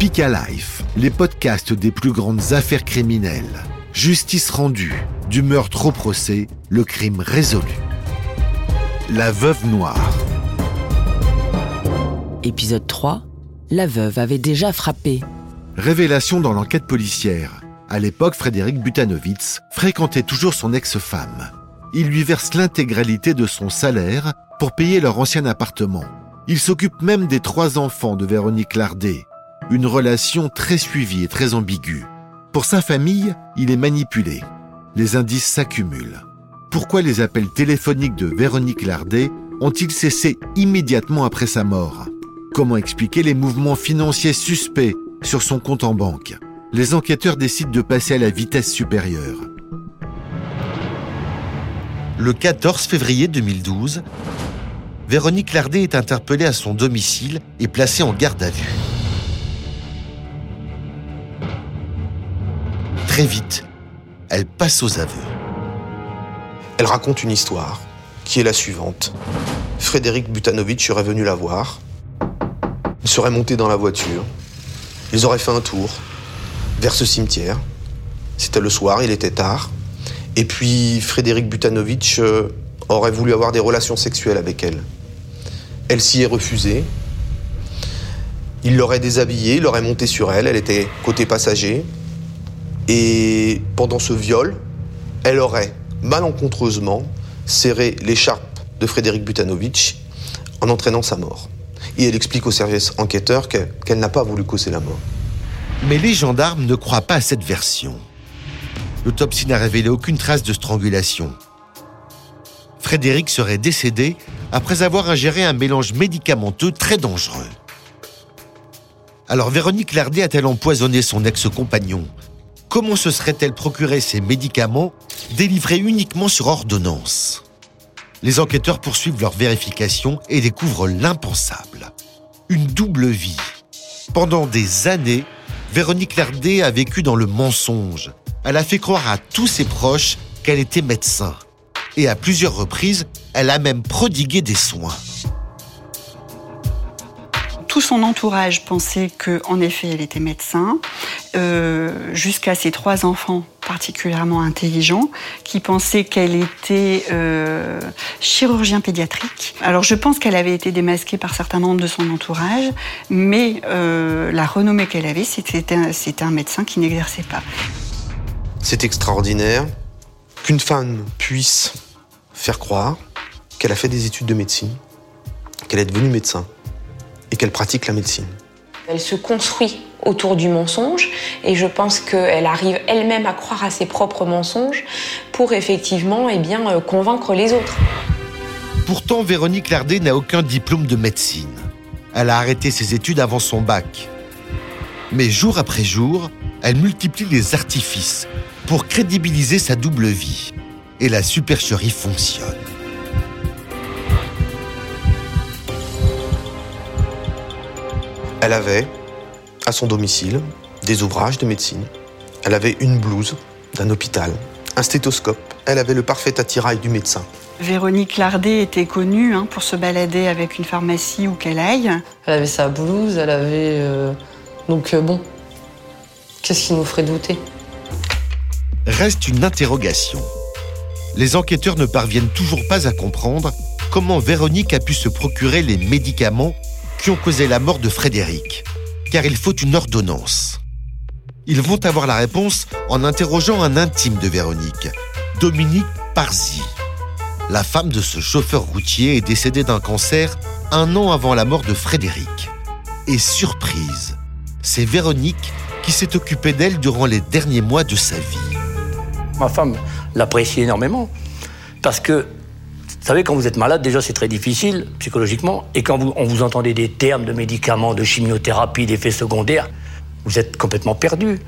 Speak Life, les podcasts des plus grandes affaires criminelles. Justice rendue, du meurtre au procès, le crime résolu. La veuve noire. Épisode 3. La veuve avait déjà frappé. Révélation dans l'enquête policière. À l'époque, Frédéric Butanovitz fréquentait toujours son ex-femme. Il lui verse l'intégralité de son salaire pour payer leur ancien appartement. Il s'occupe même des trois enfants de Véronique Lardet. Une relation très suivie et très ambiguë. Pour sa famille, il est manipulé. Les indices s'accumulent. Pourquoi les appels téléphoniques de Véronique Lardet ont-ils cessé immédiatement après sa mort? Comment expliquer les mouvements financiers suspects sur son compte en banque? Les enquêteurs décident de passer à la vitesse supérieure. Le 14 février 2012, Véronique Lardet est interpellée à son domicile et placée en garde à vue. Très vite, elle passe aux aveux. Elle raconte une histoire qui est la suivante. Frédéric Butanovitch serait venu la voir. Il serait monté dans la voiture. Ils auraient fait un tour vers ce cimetière. C'était le soir, il était tard. Et puis Frédéric Butanovitch euh, aurait voulu avoir des relations sexuelles avec elle. Elle s'y est refusée. Il l'aurait déshabillée, il l'aurait monté sur elle, elle était côté passager. Et pendant ce viol, elle aurait malencontreusement serré l'écharpe de Frédéric Butanovitch en entraînant sa mort. Et elle explique au service enquêteur qu'elle n'a pas voulu causer la mort. Mais les gendarmes ne croient pas à cette version. L'autopsie n'a révélé aucune trace de strangulation. Frédéric serait décédé après avoir ingéré un mélange médicamenteux très dangereux. Alors Véronique Lardet a-t-elle empoisonné son ex-compagnon? Comment se serait-elle procuré ces médicaments délivrés uniquement sur ordonnance? Les enquêteurs poursuivent leur vérification et découvrent l'impensable. Une double vie. Pendant des années, Véronique Lardet a vécu dans le mensonge. Elle a fait croire à tous ses proches qu'elle était médecin. Et à plusieurs reprises, elle a même prodigué des soins. Tout son entourage pensait qu'en effet elle était médecin, euh, jusqu'à ses trois enfants particulièrement intelligents qui pensaient qu'elle était euh, chirurgien pédiatrique. Alors je pense qu'elle avait été démasquée par certains membres de son entourage, mais euh, la renommée qu'elle avait, c'était un, un médecin qui n'exerçait pas. C'est extraordinaire qu'une femme puisse faire croire qu'elle a fait des études de médecine, qu'elle est devenue médecin et qu'elle pratique la médecine. Elle se construit autour du mensonge et je pense qu'elle arrive elle-même à croire à ses propres mensonges pour effectivement eh bien, euh, convaincre les autres. Pourtant, Véronique Lardet n'a aucun diplôme de médecine. Elle a arrêté ses études avant son bac. Mais jour après jour, elle multiplie les artifices pour crédibiliser sa double vie. Et la supercherie fonctionne. Elle avait, à son domicile, des ouvrages de médecine. Elle avait une blouse d'un hôpital, un stéthoscope. Elle avait le parfait attirail du médecin. Véronique Lardet était connue hein, pour se balader avec une pharmacie où qu'elle aille. Elle avait sa blouse, elle avait... Euh, donc euh, bon, qu'est-ce qui nous ferait douter? Reste une interrogation. Les enquêteurs ne parviennent toujours pas à comprendre comment Véronique a pu se procurer les médicaments qui ont causé la mort de Frédéric, car il faut une ordonnance. Ils vont avoir la réponse en interrogeant un intime de Véronique, Dominique Parzi. La femme de ce chauffeur routier est décédée d'un cancer un an avant la mort de Frédéric. Et surprise, c'est Véronique qui s'est occupée d'elle durant les derniers mois de sa vie. Ma femme l'apprécie énormément parce que vous savez, quand vous êtes malade, déjà c'est très difficile psychologiquement. Et quand on vous entendez des termes de médicaments, de chimiothérapie, d'effets secondaires, vous êtes complètement perdu.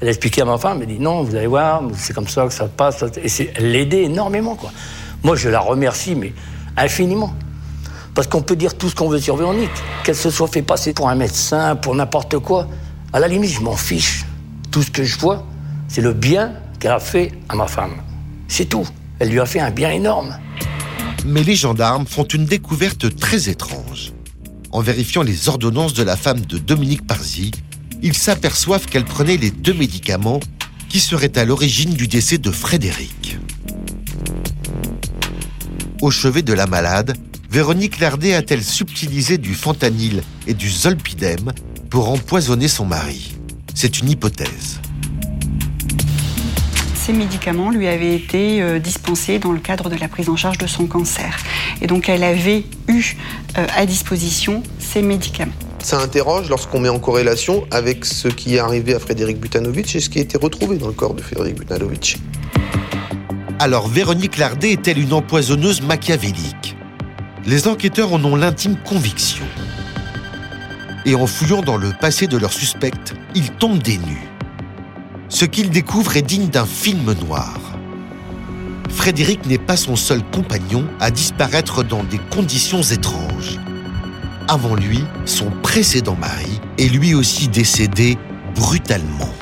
Elle a expliqué à ma femme, elle dit non, vous allez voir, c'est comme ça que ça passe. Et elle l'aidait énormément, quoi. Moi, je la remercie, mais infiniment. Parce qu'on peut dire tout ce qu'on veut sur Véronique. Qu'elle se soit fait passer pour un médecin, pour n'importe quoi. À la limite, je m'en fiche. Tout ce que je vois, c'est le bien qu'elle a fait à ma femme. C'est tout. Elle lui a fait un bien énorme. Mais les gendarmes font une découverte très étrange. En vérifiant les ordonnances de la femme de Dominique Parzi, ils s'aperçoivent qu'elle prenait les deux médicaments qui seraient à l'origine du décès de Frédéric. Au chevet de la malade, Véronique Lardet a-t-elle subtilisé du fentanyl et du zolpidem pour empoisonner son mari? C'est une hypothèse. Ces médicaments lui avaient été euh, dispensés dans le cadre de la prise en charge de son cancer. Et donc elle avait eu euh, à disposition ces médicaments. Ça interroge lorsqu'on met en corrélation avec ce qui est arrivé à Frédéric Butanovitch et ce qui a été retrouvé dans le corps de Frédéric Butanovitch. Alors Véronique Lardet est-elle une empoisonneuse machiavélique? Les enquêteurs en ont l'intime conviction. Et en fouillant dans le passé de leur suspecte, ils tombent des nues ce qu'il découvre est digne d'un film noir. Frédéric n'est pas son seul compagnon à disparaître dans des conditions étranges. Avant lui, son précédent mari est lui aussi décédé brutalement.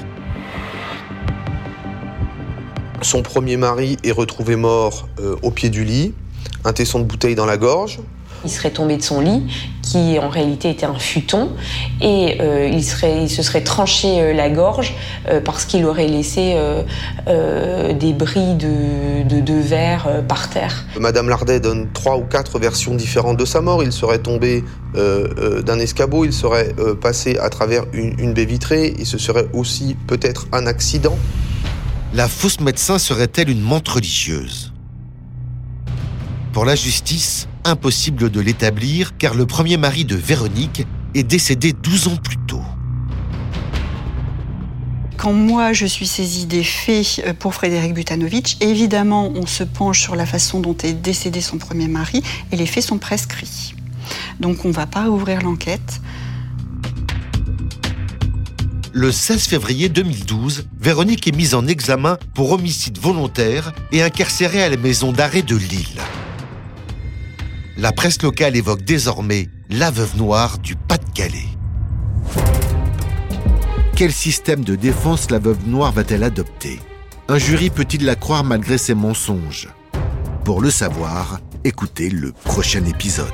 Son premier mari est retrouvé mort euh, au pied du lit, un tesson de bouteille dans la gorge, il serait tombé de son lit, qui en réalité était un futon, et euh, il, serait, il se serait tranché euh, la gorge euh, parce qu'il aurait laissé des bris de, de, verre par terre. Madame Lardet donne trois ou quatre versions différentes de sa mort. Il serait tombé d'un escabeau, il serait passé à travers une, une baie vitrée, et ce serait aussi peut-être un accident. La fausse médecin serait-elle une menthe religieuse? Pour la justice, impossible de l'établir car le premier mari de Véronique est décédé 12 ans plus tôt. Quand moi je suis saisie des faits euh, pour Frédéric Butanovitch, évidemment on se penche sur la façon dont est décédé son premier mari et les faits sont prescrits. Donc on ne va pas ouvrir l'enquête. Le 16 février 2012, Véronique est mise en examen pour homicide volontaire et incarcérée à la maison d'arrêt de Lille la presse locale évoque désormais la veuve noire du Pas-de-Calais. Quel système de défense la veuve noire va-t-elle adopter? Un jury peut-il la croire malgré ses mensonges? Pour le savoir, écoutez le prochain épisode.